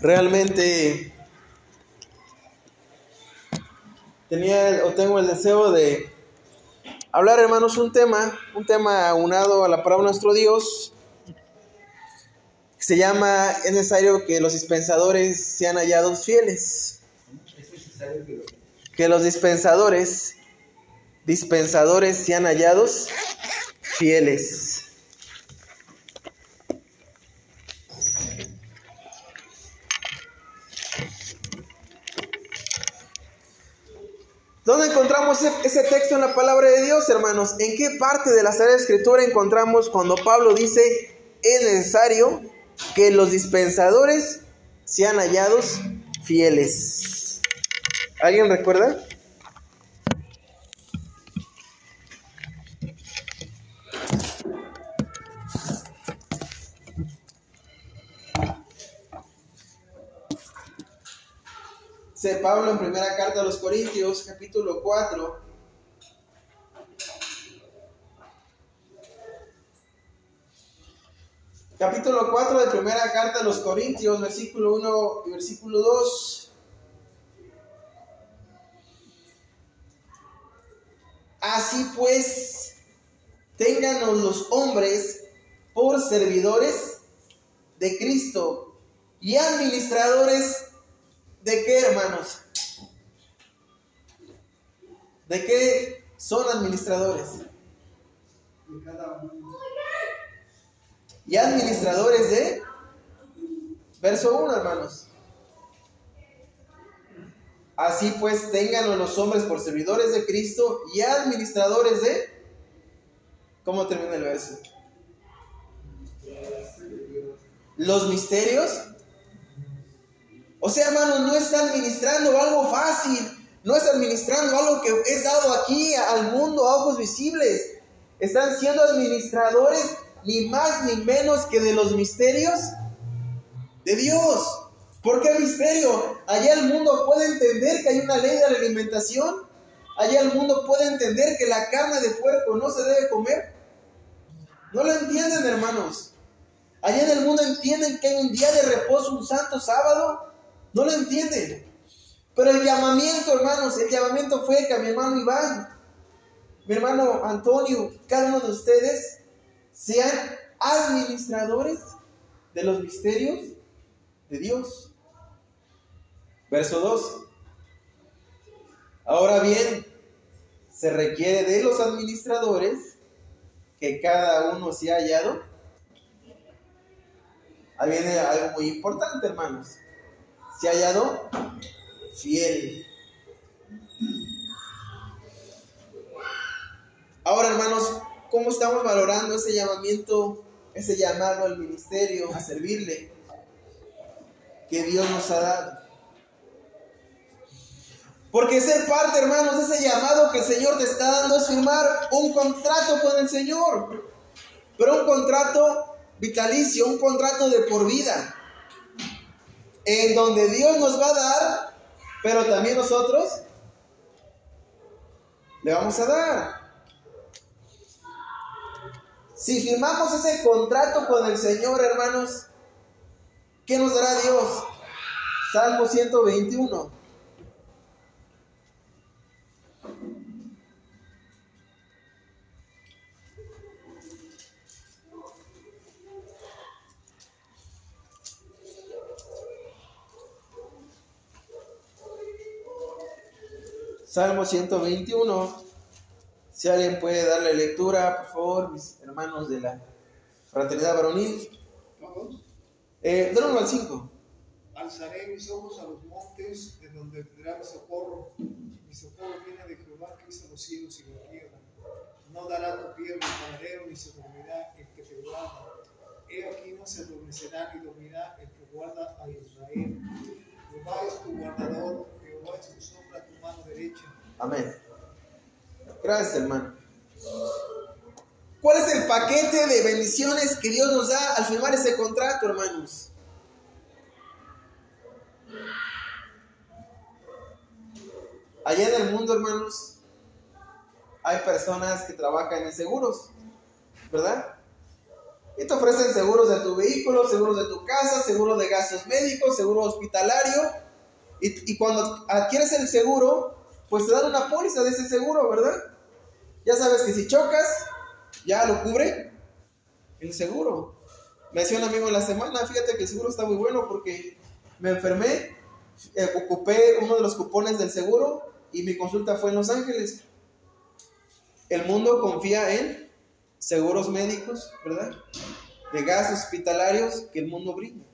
Realmente tenía o tengo el deseo de hablar, hermanos, un tema, un tema unado a la palabra de nuestro Dios. Que se llama, es necesario que los dispensadores sean hallados fieles. Que los dispensadores, dispensadores sean hallados fieles. ¿Dónde encontramos ese, en la palabra de Dios, hermanos? ¿En qué parte de la Sagrada Escritura encontramos cuando Pablo dice es necesario que los dispensadores sean hallados fieles? ¿Alguien recuerda? Pablo en primera carta a los Corintios, capítulo 4. Capítulo 4 de primera carta a los Corintios, versículo 1 y versículo 2. Así pues, ténganos los hombres por servidores de Cristo y administradores ¿De qué, hermanos? ¿De qué son administradores? Y administradores de... Verso 1, hermanos. Así pues, tengan los hombres por servidores de Cristo y administradores de... ¿Cómo termina el verso? Los misterios o sea, hermanos, no está administrando algo fácil, no está administrando algo que es dado aquí al mundo a ojos visibles. Están siendo administradores ni más ni menos que de los misterios de Dios. ¿Por qué misterio? Allá el mundo puede entender que hay una ley de la alimentación. Allá el mundo puede entender que la carne de puerco no se debe comer. No lo entienden, hermanos. Allá en el mundo entienden que hay un día de reposo, un santo sábado, no lo entienden. Pero el llamamiento, hermanos, el llamamiento fue que a mi hermano Iván, mi hermano Antonio, cada uno de ustedes sean administradores de los misterios de Dios. Verso 2. Ahora bien, se requiere de los administradores que cada uno se ha hallado. Ahí viene algo muy importante, hermanos se ha hallado fiel. Ahora, hermanos, ¿cómo estamos valorando ese llamamiento, ese llamado al ministerio, a servirle, que Dios nos ha dado? Porque ser parte, hermanos, ese llamado que el Señor te está dando es firmar un contrato con el Señor. Pero un contrato vitalicio, un contrato de por vida en donde Dios nos va a dar, pero también nosotros le vamos a dar. Si firmamos ese contrato con el Señor, hermanos, ¿qué nos dará Dios? Salmo 121. Salmo 121. Si alguien puede darle lectura, por favor, mis hermanos de la fraternidad varonil. Eh, al 5. Alzaré mis ojos a los montes, de donde vendrá mi socorro. Mi socorro viene de Jehová que hizo los cielos y la tierra. No dará tu pie el panadero, ni se dormirá el que te guarda. He aquí no se adormecerá ni dormirá el que guarda a Israel. Jehová es tu guardador, Jehová es tu sombra, tu mano derecha. Amén. Gracias, hermano. ¿Cuál es el paquete de bendiciones que Dios nos da al firmar ese contrato, hermanos? Allá en el mundo, hermanos, hay personas que trabajan en seguros, ¿verdad? Y te ofrecen seguros de tu vehículo, seguros de tu casa, seguros de gastos médicos, seguro hospitalario. Y, y cuando adquieres el seguro, pues te dan una póliza de ese seguro, ¿verdad? Ya sabes que si chocas, ya lo cubre el seguro. Me decía un amigo en la semana, fíjate que el seguro está muy bueno porque me enfermé, eh, ocupé uno de los cupones del seguro y mi consulta fue en Los Ángeles. El mundo confía en seguros médicos, ¿verdad? De gastos hospitalarios que el mundo brinda.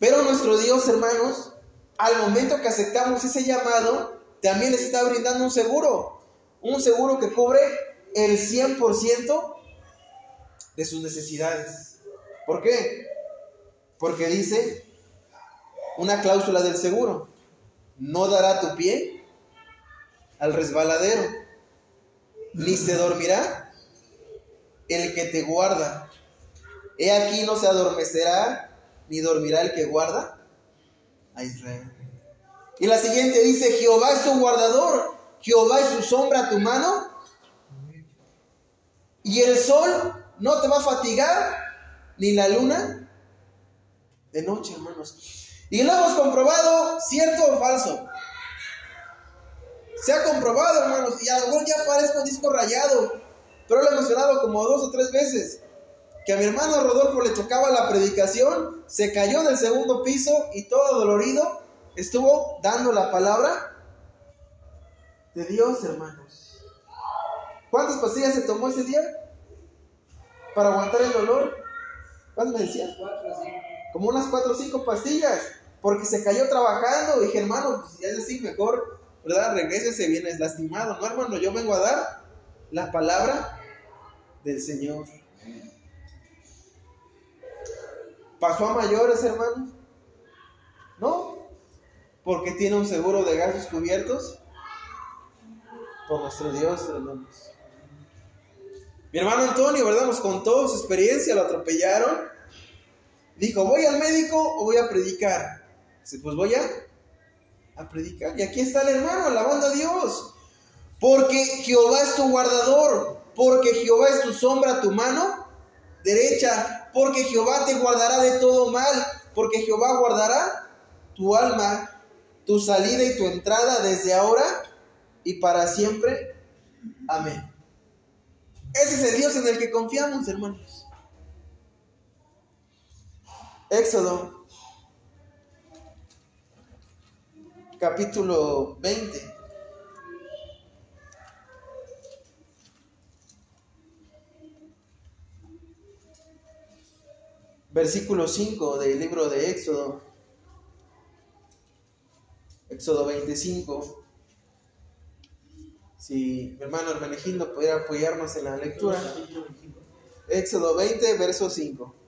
Pero nuestro Dios, hermanos, al momento que aceptamos ese llamado, también les está brindando un seguro. Un seguro que cubre el 100% de sus necesidades. ¿Por qué? Porque dice una cláusula del seguro, no dará tu pie al resbaladero, ni se dormirá el que te guarda. He aquí no se adormecerá, ni dormirá el que guarda a Israel. Y la siguiente dice, Jehová es tu guardador, Jehová es su sombra a tu mano, y el sol no te va a fatigar, ni la luna de noche, hermanos. Y lo hemos comprobado, cierto o falso. Se ha comprobado, hermanos, y a lo mejor ya parezco un disco rayado, pero lo he mencionado como dos o tres veces, que a mi hermano Rodolfo le tocaba la predicación, se cayó del segundo piso y todo dolorido estuvo dando la palabra de Dios, hermanos. ¿Cuántas pastillas se tomó ese día para aguantar el dolor? ¿Cuántas me decían? Como unas cuatro o cinco pastillas porque se cayó trabajando. Dije, hermano, pues ya es así, mejor, ¿verdad? Regrese, vienes lastimado. No, hermano, yo vengo a dar la palabra del Señor. ¿Pasó a mayores, hermano? No, porque tiene un seguro de gastos cubiertos por nuestro Dios, hermanos. Mi hermano Antonio, ¿verdad? Nos contó su experiencia, lo atropellaron. Dijo, ¿voy al médico o voy a predicar? pues voy a, a predicar. Y aquí está el hermano, alabando a Dios. Porque Jehová es tu guardador, porque Jehová es tu sombra tu mano derecha, porque Jehová te guardará de todo mal, porque Jehová guardará tu alma, tu salida y tu entrada desde ahora y para siempre. Amén. Ese es el Dios en el que confiamos, hermanos. Éxodo capítulo 20. Versículo 5 del libro de Éxodo. Éxodo 25. Si mi hermano Hermenegildo pudiera apoyarnos en la lectura. Éxodo 20, verso 5.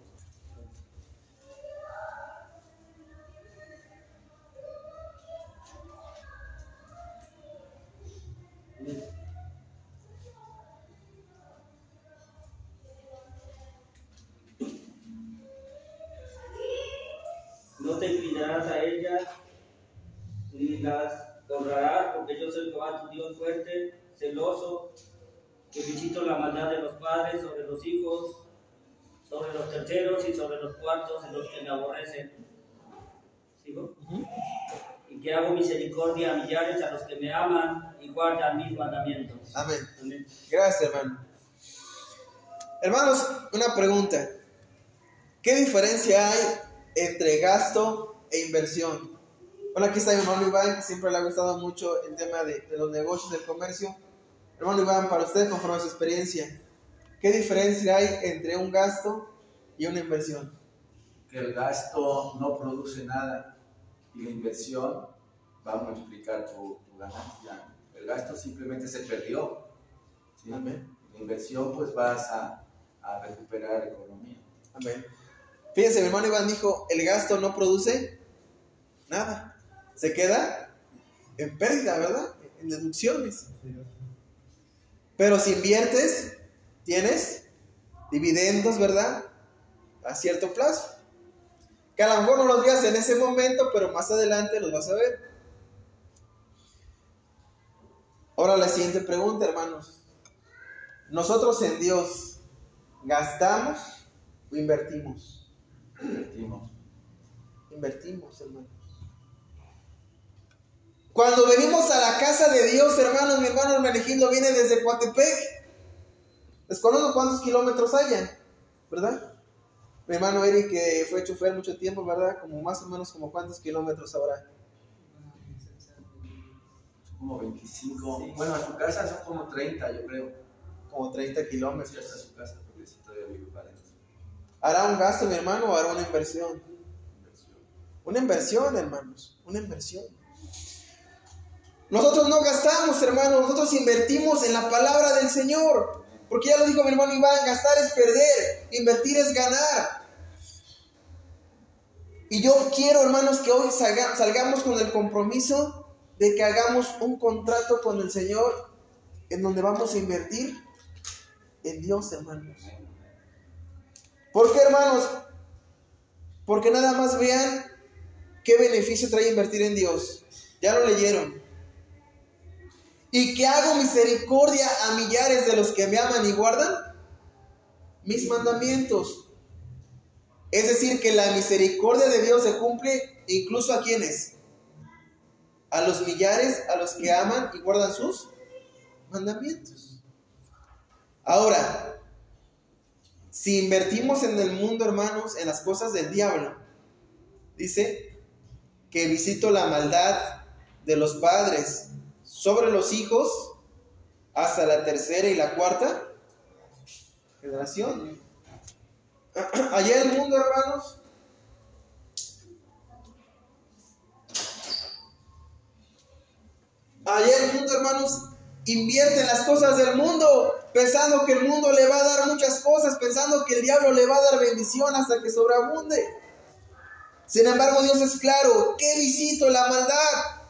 Y sobre los cuartos en los que me aborrecen. ¿Sigo? Y que hago misericordia a millares a los que me aman y guardan mis mandamientos. Amén. Gracias, hermano. Hermanos, una pregunta. ¿Qué diferencia hay entre gasto e inversión? Bueno, aquí está mi hermano Iván, que siempre le ha gustado mucho el tema de, de los negocios, del comercio. Hermano Iván, para usted, conforme a su experiencia, ¿qué diferencia hay entre un gasto y una inversión. Que el gasto no produce nada y la inversión va a multiplicar tu, ganancia. El gasto simplemente se perdió. Amén. La inversión pues vas a, a recuperar la economía. Amén. Fíjense, mi hermano Iván dijo, el gasto no produce nada. Se queda en pérdida, ¿verdad? En deducciones. Pero si inviertes, tienes dividendos, ¿verdad? a cierto plazo. Que a lo mejor no los veas en ese momento, pero más adelante los vas a ver. Ahora la siguiente pregunta, hermanos. Nosotros en Dios gastamos ¿O invertimos? Invertimos. Invertimos, hermanos. Cuando venimos a la casa de Dios, hermanos, mi hermano Hermenegildo viene desde Coatepec. Desconozco cuántos kilómetros hayan, ¿verdad? Mi hermano Eric, que fue chofer mucho tiempo, ¿verdad? Como más o menos como cuántos kilómetros habrá. Como 25. Bueno, a su casa son como 30, yo creo. Como 30 Sí, kilómetros. hasta su casa, porque si todavía vive para eso. ¿Hará un gasto, mi hermano, o hará una inversión? Inversión. Una inversión, hermanos. Una inversión. Nosotros no gastamos, hermanos. Nosotros invertimos en la palabra del Señor. Porque ya lo dijo mi hermano Iván, gastar es perder, invertir es ganar. Y yo quiero, hermanos, que hoy salga- salgamos con el compromiso de que hagamos un contrato con el Señor en donde vamos a invertir en Dios, hermanos. ¿Por qué, hermanos? Porque nada más vean qué beneficio trae invertir en Dios. Ya lo leyeron. Y que hago misericordia a millares de los que me aman y guardan mis mandamientos. Es decir, que la misericordia de Dios se cumple incluso a quienes. A los millares, a los que aman y guardan sus mandamientos. Ahora, si invertimos en el mundo, hermanos, en las cosas del diablo, dice que visito la maldad de los padres sobre los hijos hasta la tercera y la cuarta generación. Allá el mundo, hermanos, allá el mundo, hermanos, invierte en las cosas del mundo, pensando que el mundo le va a dar muchas cosas, pensando que el diablo le va a dar bendición hasta que sobreabunde. Sin embargo, Dios es claro, ¿qué visito la maldad?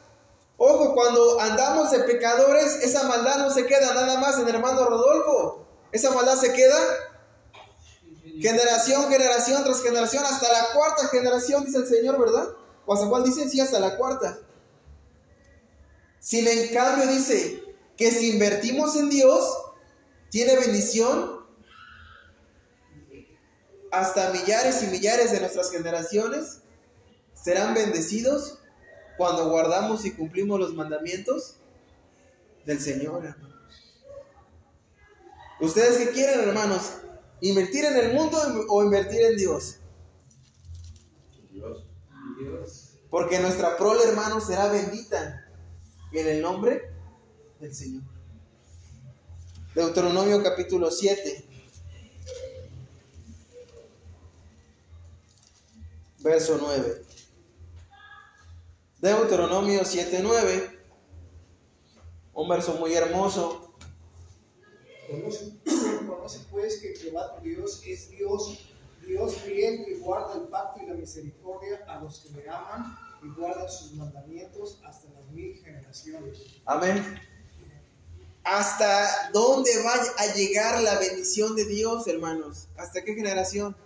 Ojo, cuando andamos de pecadores, esa maldad no se queda nada más en hermano Rodolfo. Esa maldad se queda generación, generación tras generación, hasta la cuarta generación, dice el Señor, ¿verdad? ¿O hasta cuál dice? Sí, hasta la cuarta. Sin en cambio dice que si invertimos en Dios, tiene bendición hasta millares y millares de nuestras generaciones serán bendecidos cuando guardamos y cumplimos los mandamientos del Señor, hermanos. ¿Ustedes qué quieren, hermanos? ¿Invertir en el mundo o invertir en Dios? Dios. Porque nuestra prole, hermanos, será bendita en el nombre del Señor. Deuteronomio capítulo 7, verso 9. Deuteronomio 7, 9. Un verso muy hermoso. Conoce, conoce, pues que Jehová tu Dios es Dios, Dios fiel que guarda el pacto y la misericordia a los que le aman y guarda sus mandamientos hasta las mil generaciones. Amén. ¿Hasta dónde va a llegar la bendición de Dios, hermanos? ¿Hasta qué generación?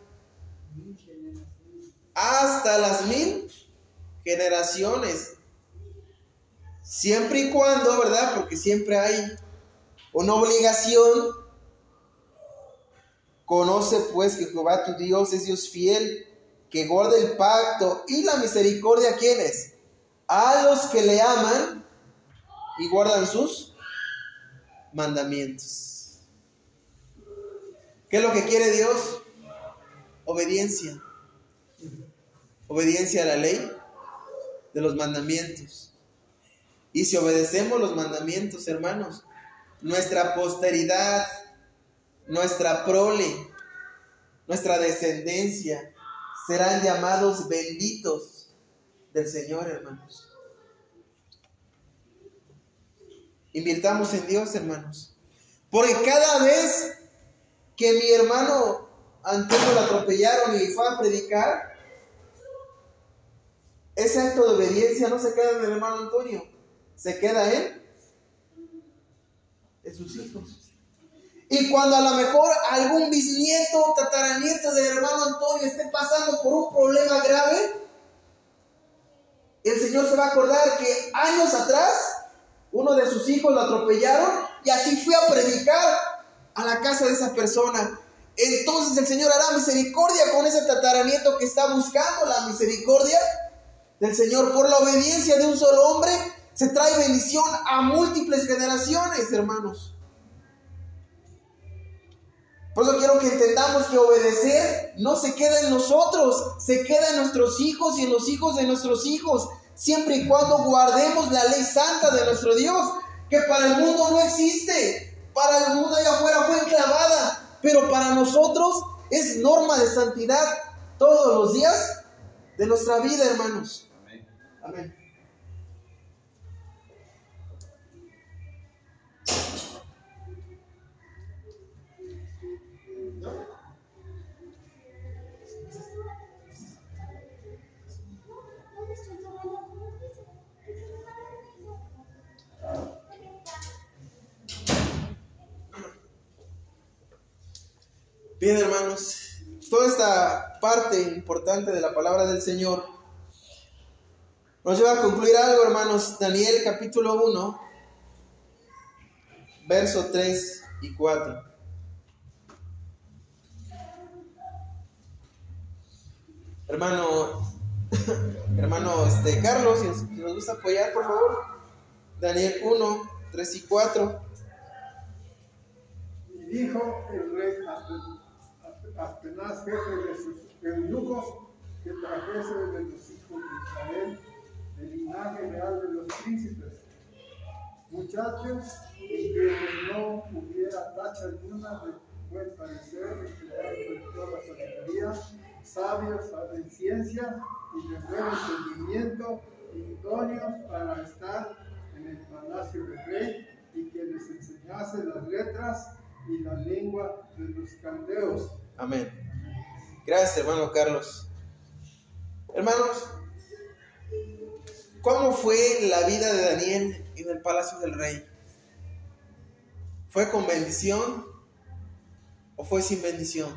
Hasta las mil generaciones. Siempre y cuando, ¿verdad? Porque siempre hay una obligación. Conoce pues que Jehová tu Dios es Dios fiel, que guarda el pacto y la misericordia a quienes? A los que le aman y guardan sus mandamientos. ¿Qué es lo que quiere Dios? Obediencia. Obediencia a la ley de los mandamientos. Y si obedecemos los mandamientos, hermanos, nuestra posteridad, nuestra prole, nuestra descendencia serán llamados benditos del Señor, hermanos. Invirtamos en Dios, hermanos. Porque cada vez que mi hermano Antonio lo atropellaron y fue a predicar, ese acto de obediencia no se queda en el hermano Antonio, se queda en, en sus hijos. Y cuando a lo mejor algún bisnieto, tataranieto del hermano Antonio esté pasando por un problema grave, el Señor se va a acordar que años atrás uno de sus hijos lo atropellaron y así fue a predicar a la casa de esa persona. entonces el Señor hará misericordia con ese tataranieto que está buscando la misericordia del Señor. Por la obediencia de un solo hombre se trae bendición a múltiples generaciones, hermanos. Por eso quiero que entendamos que obedecer no se queda en nosotros, se queda en nuestros hijos y en los hijos de nuestros hijos, siempre y cuando guardemos la ley santa de nuestro Dios, que para el mundo no existe, para el mundo allá afuera fue enclavada, pero para nosotros es norma de santidad todos los días de nuestra vida, hermanos. Bien, hermanos, toda esta parte importante de la palabra del Señor nos lleva a concluir algo, hermanos. Daniel capítulo 1, verso 3 y 4. Hermano, hermano este, Carlos, si nos gusta apoyar, por favor. Daniel 1, 3 y 4. Y dijo el rey apenas jefe de sus eunucos que trajese de los hijos de Israel el linaje real de los príncipes, muchachos en que no hubiera tacha alguna de buen parecer, de toda sabiduría, sabios en ciencia y de buen entendimiento, idóneos para estar en el palacio del rey y que les enseñase las letras y la lengua de los caldeos Amén. Gracias, hermano Carlos. Hermanos, ¿cómo fue la vida de Daniel en el palacio del rey? ¿Fue con bendición o fue sin bendición?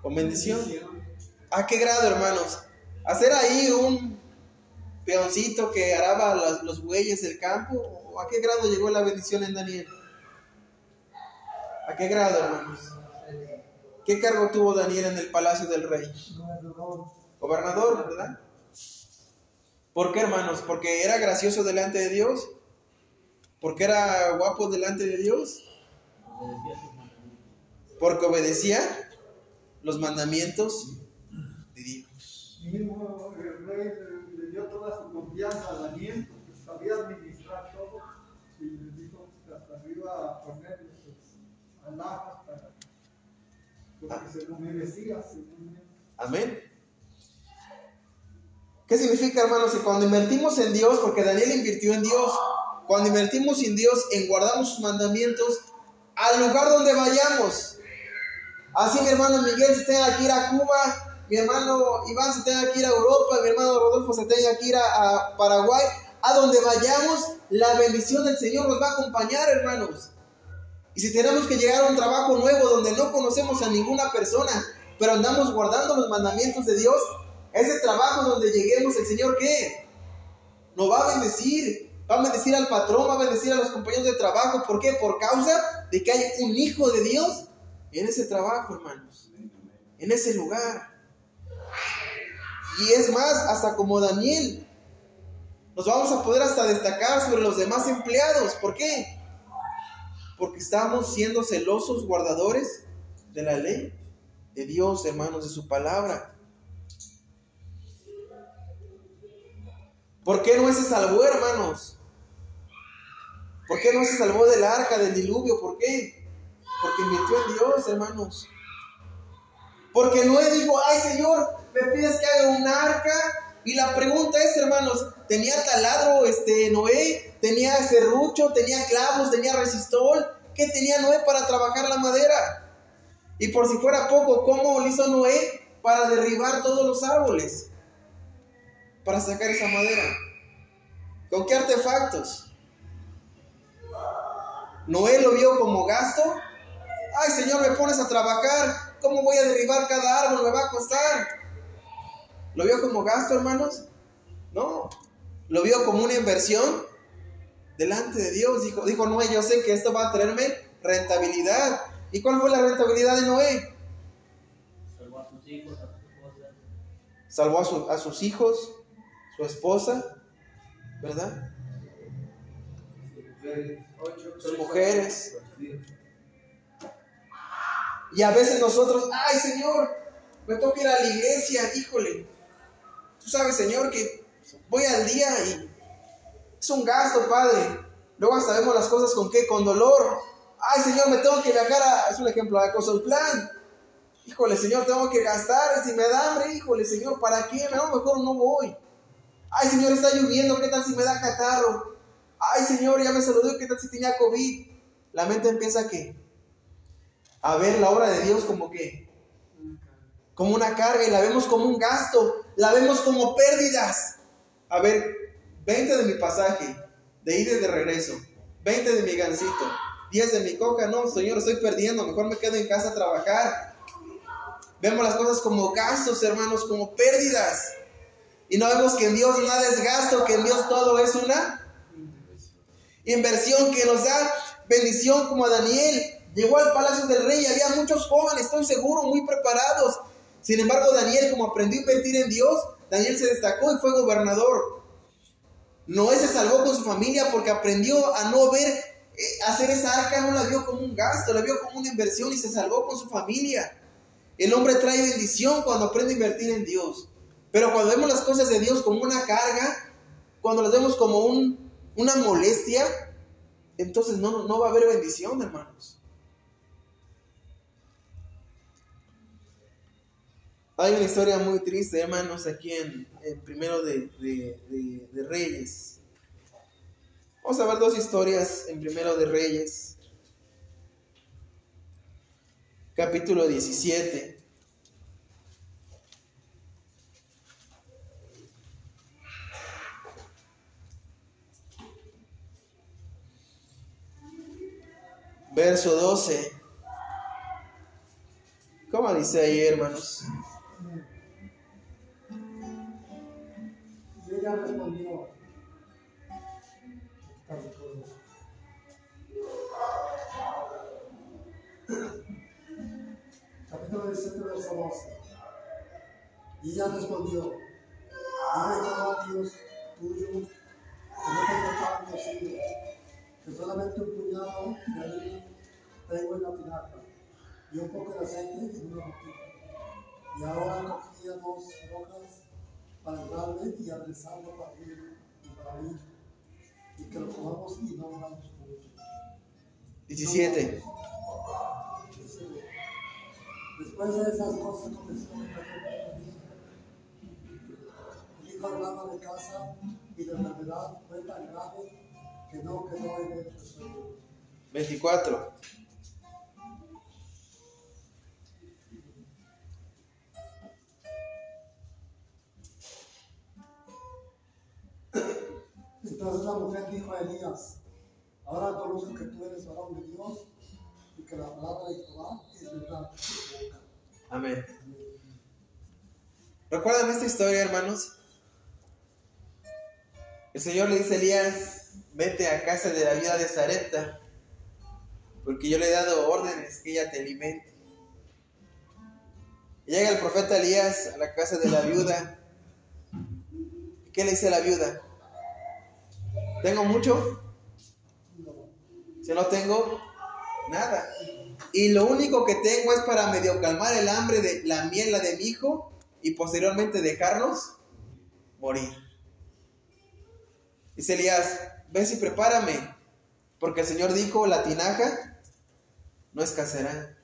¿Con bendición? ¿A qué grado, hermanos? ¿Hacer ahí un peoncito que araba los bueyes del campo? ¿O a qué grado llegó la bendición en Daniel? ¿A qué grado, hermanos? ¿Qué cargo tuvo Daniel en el palacio del rey? Gobernador. ¿verdad? ¿Por qué, hermanos? ¿Porque era gracioso delante de Dios? ¿Porque era guapo delante de Dios? Porque obedecía los mandamientos de Dios. Mismo el rey le dio toda su confianza a Daniel, porque sabía administrar todo, y le dijo que hasta arriba a poner se lo merecía. Amén. ¿Qué significa, hermanos? Que cuando invertimos en Dios, porque Daniel invirtió en Dios, cuando invertimos en Dios, en guardamos sus mandamientos, al lugar donde vayamos. Así mi hermano Miguel se tenga que ir a Cuba, mi hermano Iván se tenga que ir a Europa, mi hermano Rodolfo se tenga que ir a, a Paraguay, a donde vayamos, la bendición del Señor nos va a acompañar, hermanos. Y si tenemos que llegar a un trabajo nuevo donde no conocemos a ninguna persona, pero andamos guardando los mandamientos de Dios, ese trabajo donde lleguemos, el Señor, ¿qué? Nos va a bendecir. Va a bendecir al patrón, va a bendecir a los compañeros de trabajo. ¿Por qué? Por causa de que hay un hijo de Dios en ese trabajo, hermanos. En ese lugar. Y es más, hasta como Daniel, nos vamos a poder hasta destacar sobre los demás empleados. ¿Por qué? porque estamos siendo celosos guardadores de la ley de Dios, hermanos, de su palabra. ¿Por qué no se salvó, hermanos? ¿Por qué no se salvó del arca, del diluvio? ¿Por qué? Porque invirtió en Dios, hermanos. Porque Noé dijo, ay Señor, me pides que haga un arca. Y la pregunta es, hermanos, ¿tenía taladro este Noé? tenía serrucho, tenía clavos, tenía resistol. ¿Qué tenía Noé para trabajar la madera? Y por si fuera poco, ¿cómo lo hizo Noé para derribar todos los árboles? Para sacar esa madera. ¿Con qué artefactos? Noé lo vio como gasto. Ay, Señor, me pones a trabajar. ¿Cómo voy a derribar cada árbol? Me va a costar. ¿Lo vio como gasto, hermanos? No. Lo vio como una inversión delante de Dios. Dijo, dijo Noé, yo sé que esto va a traerme rentabilidad. ¿Y cuál fue la rentabilidad de Noé? Salvó a sus hijos, a su esposa. Salvó a, su- a sus hijos, su esposa, ¿verdad? Sus mujeres. Y a veces nosotros, ay Señor, me toca ir a la iglesia, híjole. Tú sabes, Señor, que voy al día y es un gasto, Padre. Luego hasta vemos las cosas con qué, con dolor. Ay Señor, me tengo que viajar a, es un ejemplo, a Cozotlán. Híjole, Señor, tengo que gastar. Si me da hambre, híjole, Señor, ¿para qué? No, mejor no voy. Ay, Señor, está lloviendo. ¿Qué tal si me da catarro? Ay, Señor, ya me saludó. ¿Qué tal si tenía COVID? La mente empieza a que a ver la obra de Dios como que como una carga y la vemos como un gasto, la vemos como pérdidas. A ver, 20 de mi pasaje, de ida y de regreso, 20 de mi gancito, 10 de mi coca, no, Señor, estoy perdiendo, mejor me quedo en casa a trabajar. Vemos las cosas como gastos, hermanos, como pérdidas. Y no vemos que en Dios nada es gasto, que en Dios todo es una inversión que nos da bendición como a Daniel. Llegó al palacio del rey y había muchos jóvenes, estoy seguro, muy preparados. Sin embargo, Daniel, como aprendió a invertir en Dios, Daniel se destacó y fue gobernador. Noé se salvó con su familia porque aprendió a no ver, eh, hacer esa arca, no la vio como un gasto, la vio como una inversión y se salvó con su familia. El hombre trae bendición cuando aprende a invertir en Dios. Pero cuando vemos las cosas de Dios como una carga, cuando las vemos como un, una molestia, entonces no, no va a haber bendición, hermanos. Hay una historia muy triste, hermanos, aquí en, primero de, de- de- de Reyes. Vamos a ver dos historias en primero de Reyes. Capítulo 17. Verso 12. ¿Cómo dice ahí, hermanos? Ella respondió. Capítulo 17, verso 12. Y ella respondió: Dime Jehová Dios tuyo, no tantos hijos, que solamente un puñado de harina tengo en la tinaja, y un poco de aceite en una botella. Y ahora cogía dos rocas para darle y aderezarlo para mí y para mí, y que lo comamos y no hagamos mucho. 17. Después de esas cosas comenzó a El hijo hablaba de casa y de enfermedad fue tan grave que no quedó en él resuelto. 24. Entonces la mujer dijo a Elías, ahora conozco que tú eres varón de Dios y que la palabra de Jehová es verdad. Amén. ¿Recuerdan esta historia, hermanos? El Señor le dice a Elías, vete a casa de la viuda de Zarepta, porque yo le he dado órdenes que ella te alimente. Llega el profeta Elías a la casa de la viuda. ¿Y ¿Qué le dice la viuda? ¿Tengo mucho? Si no tengo nada. Y lo único que tengo es para medio calmar el hambre de la miel, de mi hijo, y posteriormente dejarnos morir. Dice Elías, ves y prepárame, porque el Señor dijo, la tinaja no escaseará,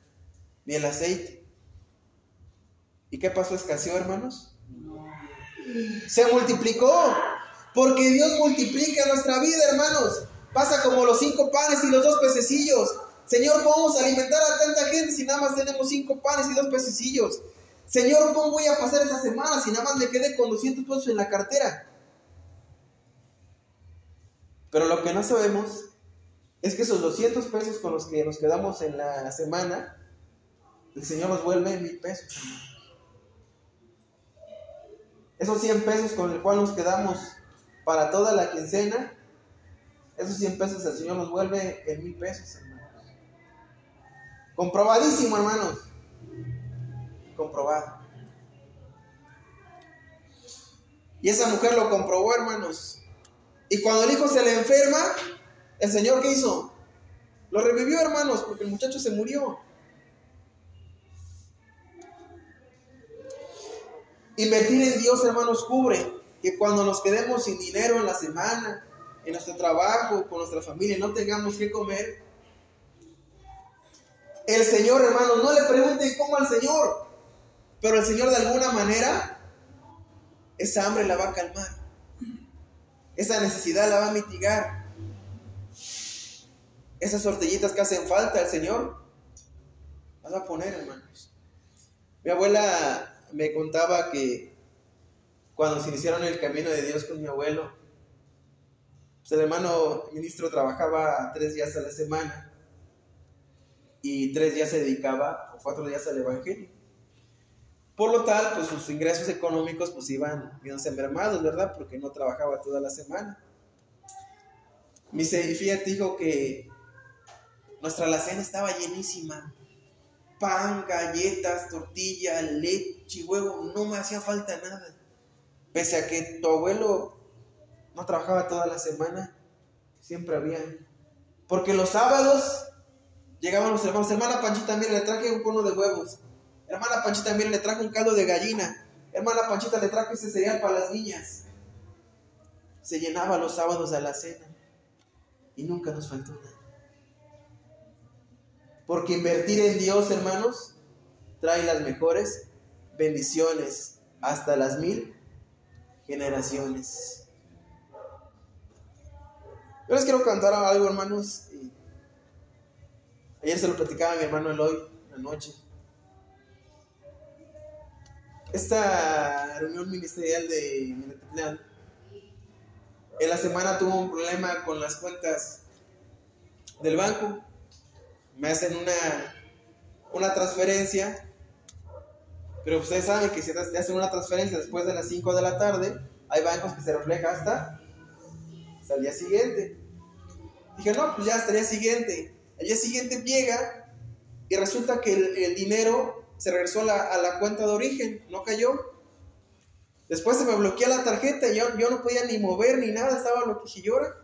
ni el aceite. ¿Y qué pasó? ¿Escaseó, hermanos? Se multiplicó, porque Dios multiplica nuestra vida, hermanos. Pasa como los cinco panes y los dos pececillos. Señor, ¿cómo vamos a alimentar a tanta gente si nada más tenemos cinco panes y dos pececillos? Señor, ¿cómo voy a pasar esta semana si nada más me quedé con 200 pesos en la cartera? Pero lo que no sabemos es que esos 200 pesos con los que nos quedamos en la semana, el Señor nos vuelve mil pesos. Esos 100 pesos con el cual nos quedamos para toda la quincena, esos 100 pesos el Señor nos vuelve en mil pesos, hermanos. Comprobadísimo, hermanos. Comprobado. Y esa mujer lo comprobó, hermanos. Y cuando el hijo se le enferma, el Señor ¿qué hizo? Lo revivió, hermanos, porque el muchacho se murió. Invertir en Dios, hermanos, cubre que cuando nos quedemos sin dinero en la semana, en nuestro trabajo, con nuestra familia, no tengamos que comer, el Señor, hermanos, no le pregunten cómo al Señor, pero el Señor de alguna manera esa hambre la va a calmar, esa necesidad la va a mitigar, esas tortillitas que hacen falta, el Señor las va a poner, hermanos. Mi abuela me contaba que cuando se iniciaron el camino de Dios con mi abuelo, pues el hermano ministro trabajaba tres días a la semana y tres días se dedicaba, o cuatro días al Evangelio. Por lo tal, pues sus ingresos económicos pues iban, bien mermados, ¿verdad? Porque no trabajaba toda la semana. Mi fíjate, dijo que nuestra alacena estaba llenísima. Pan, galletas, tortilla, leche, huevo, no me hacía falta nada. Pese a que tu abuelo no trabajaba toda la semana, siempre había. Porque los sábados llegaban los hermanos, hermana Panchita, mira, le traje un cono de huevos. Hermana Panchita, mira, le traje un caldo de gallina. Hermana Panchita, le traje ese cereal para las niñas. Se llenaba los sábados a la cena y nunca nos faltó nada. Porque invertir en Dios, hermanos, trae las mejores bendiciones hasta las mil generaciones. Yo les quiero cantar algo, hermanos. Ayer se lo platicaba mi hermano Eloy la noche. Esta reunión ministerial de Minatitlán, en la semana tuvo un problema con las cuentas del banco. Me hacen una, una transferencia pero ustedes saben que si te hacen una transferencia después de las 5 de la tarde, hay bancos que se refleja hasta, el día siguiente. Dije, no, pues ya hasta el día siguiente. El día siguiente llega y resulta que el, dinero se regresó a la, cuenta de origen, no cayó. Después se me bloquea la tarjeta yo, yo no podía ni mover ni nada, estaba lo que llora.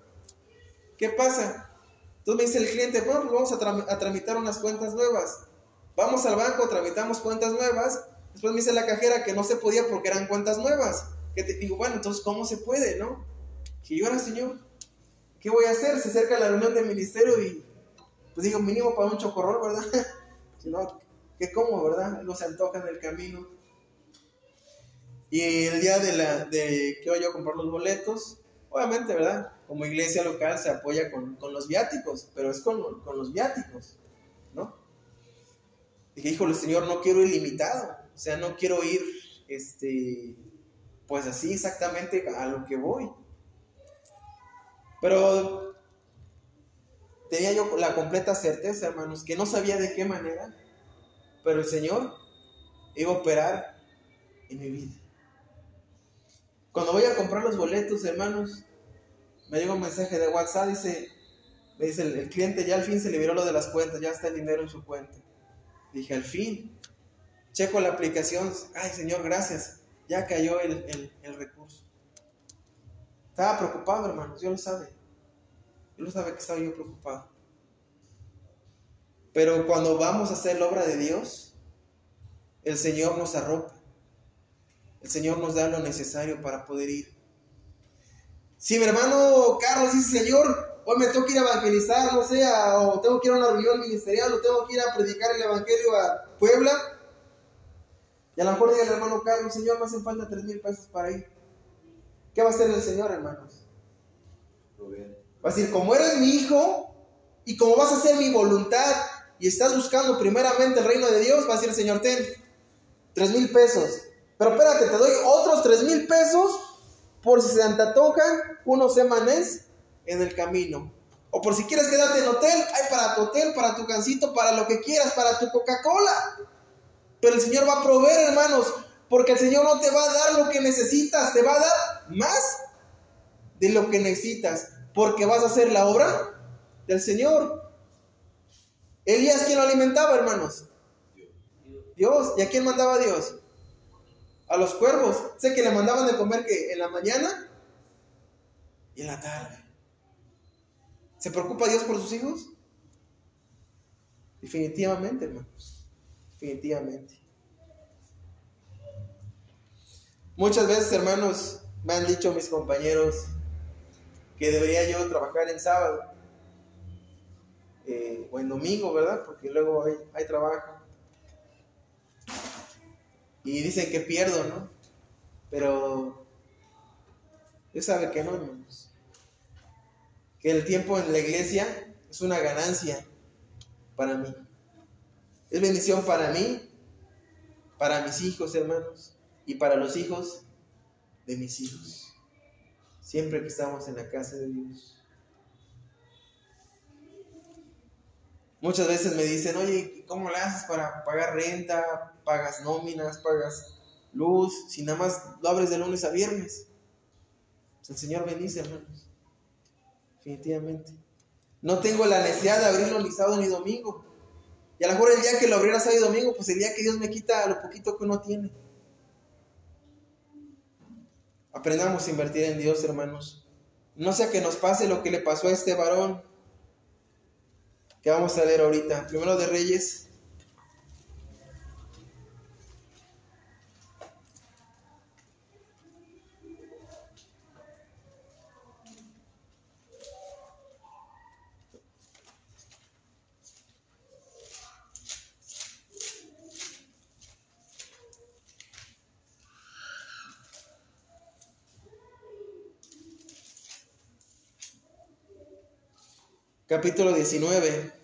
¿Qué pasa? Entonces me dice el cliente, bueno, pues vamos a, tramitar unas cuentas nuevas. Vamos al banco, tramitamos cuentas nuevas Después me dice la cajera que no se podía porque eran cuentas nuevas. Que te digo, bueno, entonces, ¿cómo se puede, no? Que ahora, señor, ¿qué voy a hacer? Se acerca la reunión del ministerio y, pues digo, mínimo para un chocorrol, ¿verdad? si no, ¿qué como, verdad? No se antoja en el camino. Y el día de, la, de que voy a comprar los boletos, obviamente, ¿verdad? Como iglesia local se apoya con, los viáticos, pero es con, con los viáticos, ¿no? Dije, híjole, Señor, no quiero ilimitado. O sea, no quiero ir, este, pues así exactamente a lo que voy. Pero tenía yo la completa certeza, hermanos, que no sabía de qué manera, pero el Señor iba a operar en mi vida. Cuando voy a comprar los boletos, hermanos, me llega un mensaje de WhatsApp, dice, me dice el, el cliente ya al fin se liberó lo de las cuentas, ya está el dinero en su cuenta. Dije, al fin. Checo la aplicación, ay Señor, gracias, ya cayó el, recurso. Estaba preocupado, hermanos, Dios lo sabe. Dios lo sabe que estaba yo preocupado. Pero cuando vamos a hacer la obra de Dios, el Señor nos arropa. El Señor nos da lo necesario para poder ir. Si mi hermano Carlos dice, Señor, hoy me tengo que ir a evangelizar, no sé, o tengo que ir a una reunión ministerial, o tengo que ir a predicar el Evangelio a Puebla, y a lo mejor diga el hermano Carlos, Señor, me hacen falta tres mil pesos para ir. ¿Qué va a hacer el Señor, hermanos? Va a decir, como eres mi hijo y como vas a hacer mi voluntad y estás buscando primeramente el reino de Dios, va a decir Señor, ten tres mil pesos. Pero espérate, te doy otros tres mil pesos por si se antojan unos semanes en el camino. O por si quieres quedarte en hotel, hay para tu hotel, para tu cancito, para lo que quieras, para tu Coca-Cola. Pero el Señor va a proveer, hermanos, porque el Señor no te va a dar lo que necesitas, te va a dar más de lo que necesitas, porque vas a hacer la obra del Señor. Elías, ¿quién lo alimentaba, hermanos? Dios. ¿Y a quién mandaba Dios? A los cuervos. Sé que le mandaban de comer que en la mañana y en la tarde. ¿Se preocupa Dios por sus hijos? Definitivamente, hermanos. Definitivamente. Muchas veces, hermanos, me han dicho mis compañeros que debería yo trabajar en sábado eh, o en domingo, ¿verdad? Porque luego hay, hay trabajo. Y dicen que pierdo, ¿no? Pero Dios sabe que no, hermanos. Que el tiempo en la iglesia es una ganancia para mí. Es bendición para mí, para mis hijos, hermanos, y para los hijos de mis hijos. Siempre que estamos en la casa de Dios. Muchas veces me dicen, oye, ¿cómo le haces para pagar renta? ¿Pagas nóminas? ¿Pagas luz? Si nada más lo abres de lunes a viernes. Pues el Señor bendice, hermanos. Definitivamente. No tengo la necesidad de abrirlo ni sábado ni domingo. Y a lo mejor el día que lo abriera sábado y domingo, pues el día que Dios me quita lo poquito que uno tiene. Aprendamos a invertir en Dios, hermanos. No sea que nos pase lo que le pasó a este varón que vamos a leer ahorita. Primero de Reyes. capítulo 19.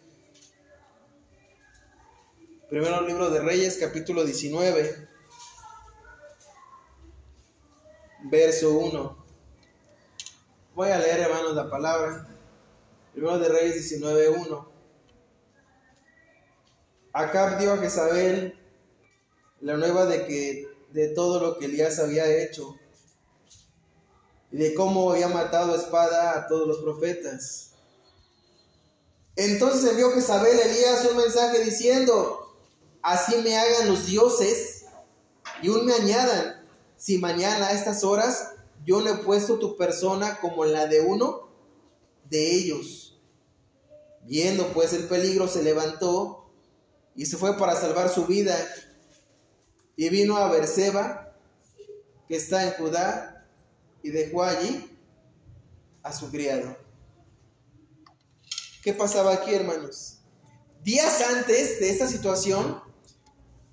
Primero libro de Reyes, capítulo 19, verso 1. Voy a leer, hermanos, la palabra. Primero de Reyes 19, 1. Acab dio a Jezabel la nueva de que de todo lo que Elías había hecho y de cómo había matado a espada a todos los profetas. Entonces envió Jezabel a Elías un mensaje diciendo, así me hagan los dioses y aún me añadan, si mañana a estas horas yo no he puesto tu persona como la de uno de ellos. Viendo pues el peligro, se levantó y se fue para salvar su vida. Y vino a Berseba, que está en Judá, y dejó allí a su criado. ¿Qué pasaba aquí, hermanos? Días antes de esta situación,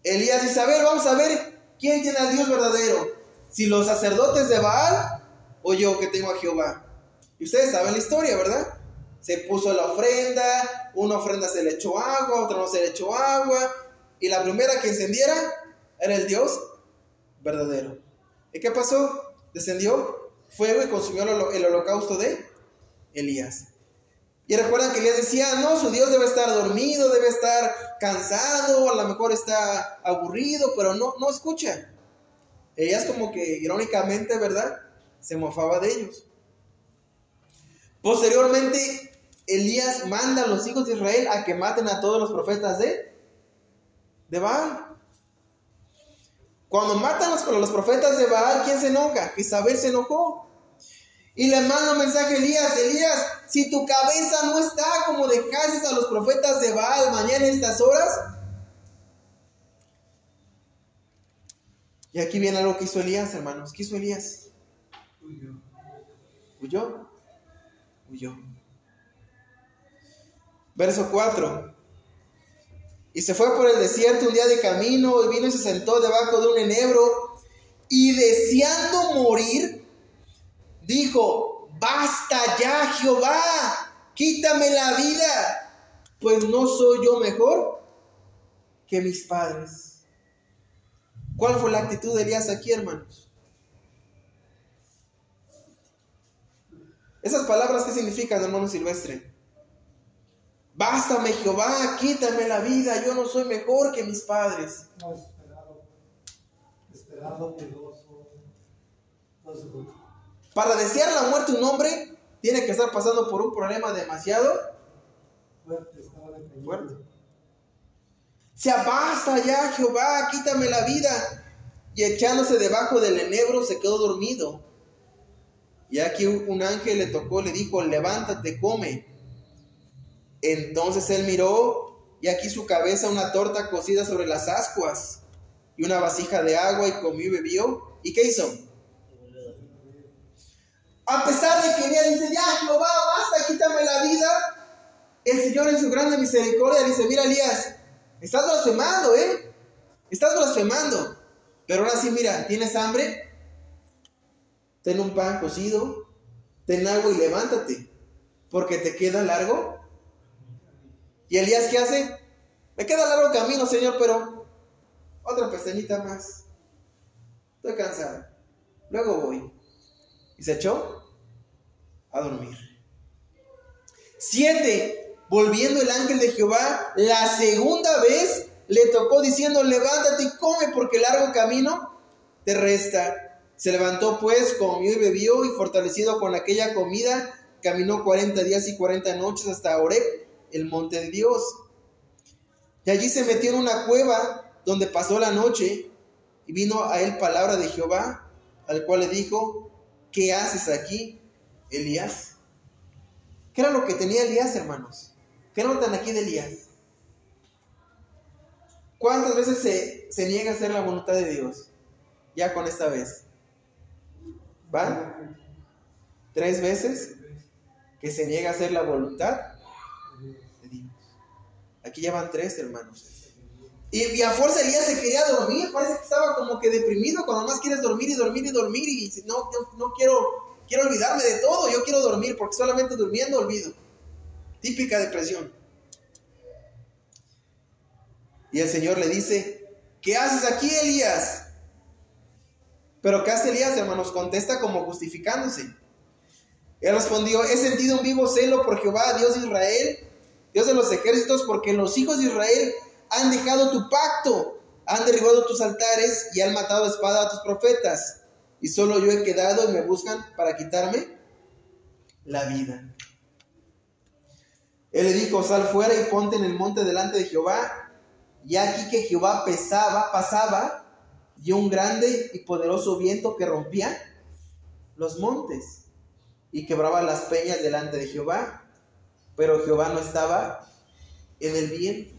Elías dice, a ver, vamos a ver quién tiene al Dios verdadero. Si los sacerdotes de Baal o yo que tengo a Jehová. Y ustedes saben la historia, ¿verdad? Se puso la ofrenda, una ofrenda se le echó agua, otra no se le echó agua, y la primera que encendiera era el Dios verdadero. ¿Y qué pasó? Descendió fuego y consumió el holocausto de Elías. Y recuerdan que Elías decía, no, su Dios debe estar dormido, debe estar cansado, a lo mejor está aburrido, pero no, no escucha. Elías como que irónicamente, ¿verdad? Se mofaba de ellos. Posteriormente, Elías manda a los hijos de Israel a que maten a todos los profetas de, de Baal. Cuando matan a los profetas de Baal, ¿quién se enoja? Isabel se enojó. Y le manda un mensaje a Elías, Elías, si tu cabeza no está como dejaste a los profetas de Baal mañana en estas horas. Y aquí viene algo que hizo Elías, hermanos. ¿Qué hizo Elías? Huyó. ¿Huyó? Huyó. Verso 4. Y se fue por el desierto un día de camino y vino y se sentó debajo de un enebro y deseando morir, dijo, basta ya Jehová, quítame la vida, pues no soy yo mejor que mis padres. ¿Cuál fue la actitud de Elías aquí, hermanos? Esas palabras, ¿qué significan, hermano Silvestre? Bástame, Jehová, quítame la vida, yo no soy mejor que mis padres. No, esperado, esperado, no para desear la muerte un hombre tiene que estar pasando por un problema demasiado fuerte. sea, basta ya, Jehová, quítame la vida. Y echándose debajo del enebro se quedó dormido. Y aquí un ángel le tocó, le dijo, levántate, come. Entonces él miró y aquí su cabeza una torta cocida sobre las ascuas y una vasija de agua y comió y bebió. ¿Y qué hizo? A pesar de que ella dice, ya Jehová, basta, quítame la vida, el Señor en su grande misericordia dice, mira Elías, estás blasfemando, ¿eh? Estás blasfemando. Pero ahora sí, mira, ¿tienes hambre? Ten un pan cocido, ten agua y levántate, porque te queda largo. ¿Y Elías qué hace? Me queda largo camino, Señor, pero otra pestañita más. Estoy cansado. Luego voy. Y se echó a dormir. Siete. Volviendo el ángel de Jehová, la segunda vez le tocó diciendo, levántate y come porque el largo camino te resta. Se levantó pues, comió y bebió y fortalecido con aquella comida, caminó cuarenta días y cuarenta noches hasta Oreb, el monte de Dios. Y allí se metió en una cueva donde pasó la noche y vino a él palabra de Jehová, al cual le dijo, ¿qué haces aquí, Elías? ¿Qué era lo que tenía Elías, hermanos? ¿Qué notan aquí de Elías? ¿Cuántas veces se, niega a hacer la voluntad de Dios? Ya con esta vez. ¿Va? Tres veces que se niega a hacer la voluntad de Dios. Aquí ya van tres, hermanos. Y, a fuerza Elías se quería dormir, parece que estaba como que deprimido cuando más quieres dormir y dormir y dormir y no, no, no quiero, quiero olvidarme de todo, yo quiero dormir porque solamente durmiendo olvido. Típica depresión. Y el Señor le dice, ¿qué haces aquí, Elías? Pero ¿qué hace Elías, hermanos? Contesta como justificándose. Él respondió, he sentido un vivo celo por Jehová, Dios de Israel, Dios de los ejércitos, porque los hijos de Israel han dejado tu pacto, han derribado tus altares y han matado a espada a tus profetas. Y solo yo he quedado y me buscan para quitarme la vida. Él le dijo, sal fuera y ponte en el monte delante de Jehová. Y aquí que Jehová pesaba, pasaba, y un grande y poderoso viento que rompía los montes y quebraba las peñas delante de Jehová. Pero Jehová no estaba en el viento.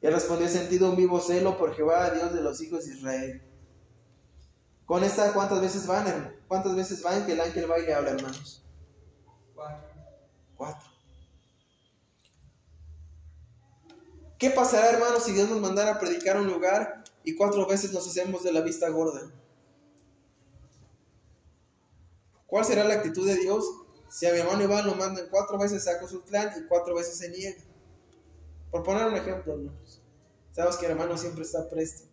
Y él respondió, sentido un vivo celo por Jehová, Dios de los hijos de Israel. Con esta, ¿cuántas veces van, ¿Cuántas veces van que el ángel va y le habla, hermanos? Cuatro. Cuatro. ¿Qué pasará, hermanos, si Dios nos mandara a predicar a un lugar y cuatro veces nos hacemos de la vista gorda? ¿Cuál será la actitud de Dios si a mi hermano Iván lo mandan cuatro veces a clan y cuatro veces se niega? Por poner un ejemplo, hermanos. Sabemos que hermano siempre está presto.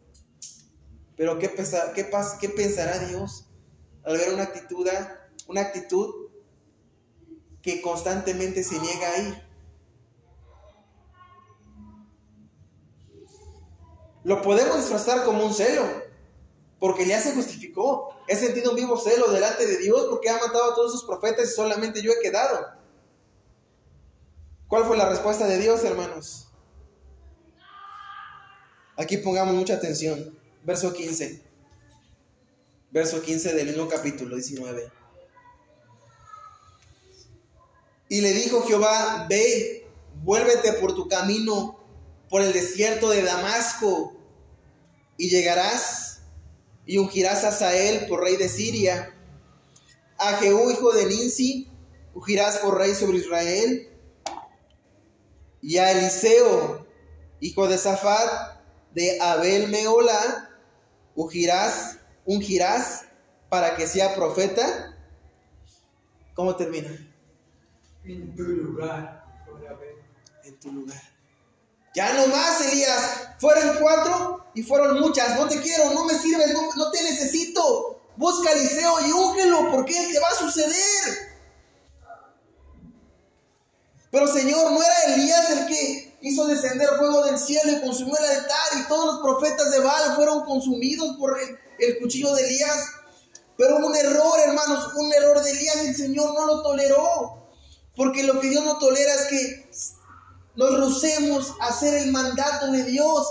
Pero ¿qué, qué, qué pensará Dios al ver una actitud, una actitud que constantemente se niega a ir? Lo podemos disfrazar como un celo, porque ya se justificó. He sentido un vivo celo delante de Dios porque ha matado a todos sus profetas y solamente yo he quedado. ¿Cuál fue la respuesta de Dios, hermanos? Aquí pongamos mucha atención. Verso 15. Verso 15 del mismo capítulo 19. Y le dijo Jehová, ve, vuélvete por tu camino, por el desierto de Damasco, y llegarás y ungirás a Sael por rey de Siria, a Jehú hijo de Ninsi ungirás por rey sobre Israel, y a Eliseo hijo de Safat de Abel Meola ungirás, ungirás para que sea profeta. ¿Cómo termina? En tu lugar. En tu lugar. Ya no más, Elías. Fueron cuatro y fueron muchas. No te quiero, no me sirves, no, no te necesito. Busca a Eliseo y úngelo, porque te va a suceder. Pero Señor, no era Elías el que hizo descender fuego del cielo y consumió el altar y todos los profetas de Baal fueron consumidos por el, cuchillo de Elías. Pero un error, hermanos, un error de Elías, el Señor no lo toleró. Porque lo que Dios no tolera es que nos rehusemos a hacer el mandato de Dios,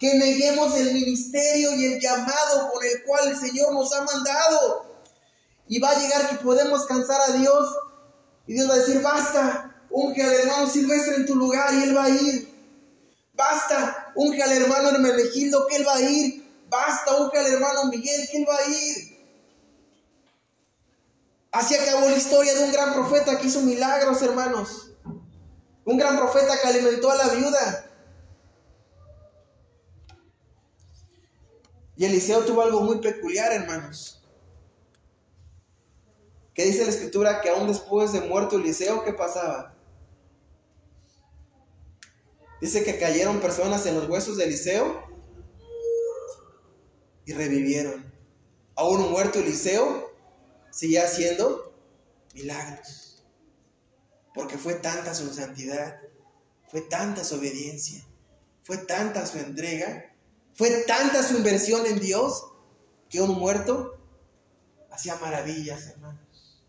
que neguemos el ministerio y el llamado con el cual el Señor nos ha mandado. Y va a llegar que podemos cansar a Dios y Dios va a decir, basta, unge al hermano Silvestre en tu lugar y él va a ir. Basta, unge al hermano Hermenegildo que él va a ir. Basta, unge al hermano Miguel que él va a ir. Así acabó la historia de un gran profeta que hizo milagros, hermanos. Un gran profeta que alimentó a la viuda. Y Eliseo tuvo algo muy peculiar, hermanos. Que dice la escritura que aún después de muerto Eliseo, ¿qué pasaba? Dice que cayeron personas en los huesos de Eliseo y revivieron. Aún muerto Eliseo, seguía haciendo milagros. Porque fue tanta su santidad, fue tanta su obediencia, fue tanta su entrega, fue tanta su inversión en Dios, que un muerto hacía maravillas, hermanos.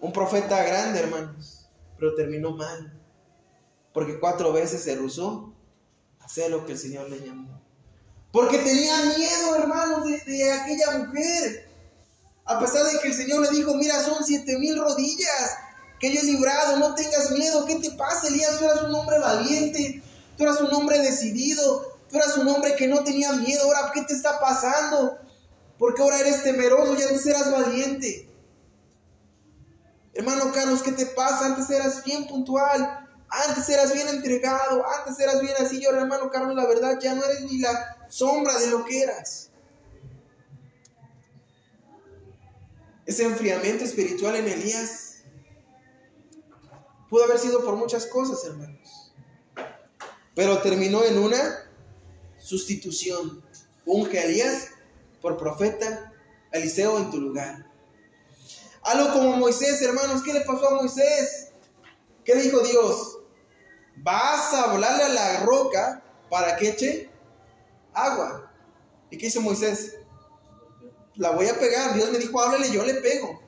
Un profeta grande, hermanos, pero terminó mal. Porque cuatro veces se rehusó a hacer lo que el Señor le llamó. Porque tenía miedo, hermanos, de, aquella mujer. A pesar de que el Señor le dijo, mira, son siete mil rodillas que yo he librado, no tengas miedo. ¿Qué te pasa, Elías? Tú eras un hombre valiente, tú eras un hombre decidido, tú eras un hombre que no tenía miedo. Ahora, ¿qué te está pasando? Porque ahora eres temeroso, ya no eras valiente. Hermano Carlos, ¿qué te pasa? Antes eras bien puntual, antes eras bien entregado, antes eras bien así. Yo, hermano Carlos, la verdad, ya no eres ni la sombra de lo que eras. Ese enfriamiento espiritual en Elías pudo haber sido por muchas cosas, hermanos. Pero terminó en una sustitución. Unge a Elías por profeta, Eliseo en tu lugar. Algo como Moisés, hermanos, ¿qué le pasó a Moisés? ¿Qué dijo Dios? Vas a hablarle a la roca para que eche agua. ¿Y qué hizo Moisés? La voy a pegar. Dios me dijo, háblale, yo le pego.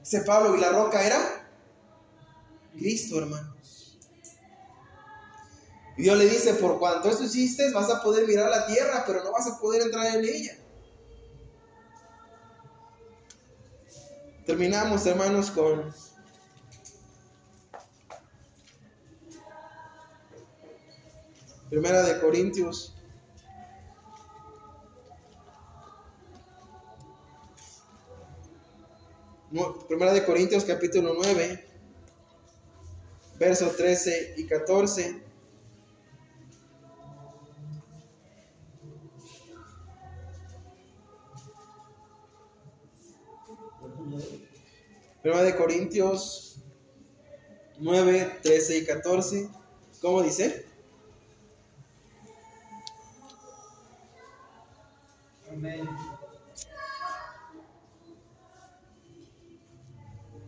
Dice Pablo, ¿y la roca era? Cristo, hermanos. Y Dios le dice, por cuanto esto hiciste, vas a poder mirar la tierra, pero no vas a poder entrar en ella. Terminamos, hermanos, con Primera de Corintios. Primera de Corintios capítulo 9, versos 13 y 14. Primera de Corintios 9, 13 y 14. ¿Cómo dice? Amén.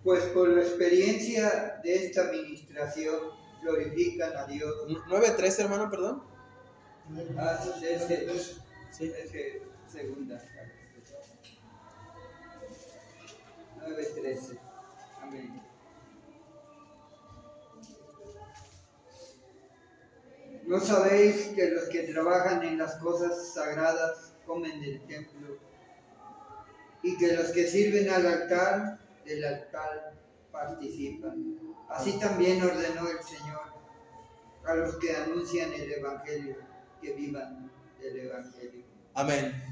Pues por la experiencia de esta administración glorifican a Dios. 9.13, hermano, perdón. Ah, es, es, sí. es que segunda. 9.13. ¿No sabéis que los que trabajan en las cosas sagradas comen del templo y que los que sirven al altar del altar participan? Así también ordenó el Señor a los que anuncian el Evangelio que vivan del Evangelio. Amén.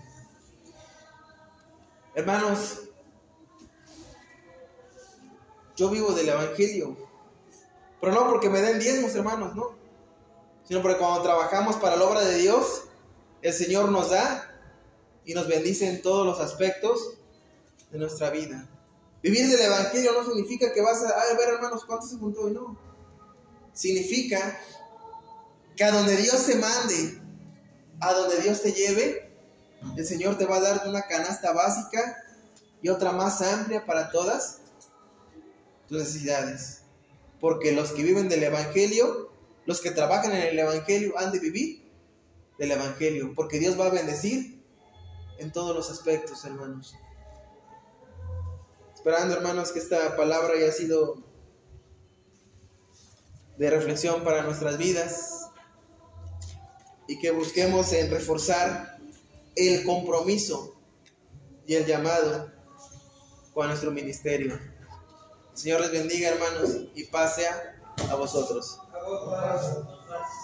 Hermanos, yo vivo del Evangelio. Pero no porque me den diezmos, hermanos, no. Sino porque cuando trabajamos para la obra de Dios, el Señor nos da y nos bendice en todos los aspectos de nuestra vida. Vivir del Evangelio no significa que vas a, ver, hermanos, ¿cuántos se juntó hoy? No. significa que a donde Dios te mande, a donde Dios te lleve, el Señor te va a dar una canasta básica y otra más amplia para todas tus necesidades. Porque los que viven del Evangelio, los que trabajan en el Evangelio, han de vivir del Evangelio. Porque Dios va a bendecir en todos los aspectos, hermanos. Esperando, hermanos, que esta palabra haya sido de reflexión para nuestras vidas y que busquemos en reforzar el compromiso y el llamado con nuestro ministerio. Señor les bendiga, hermanos, y pase a vosotros. A vos,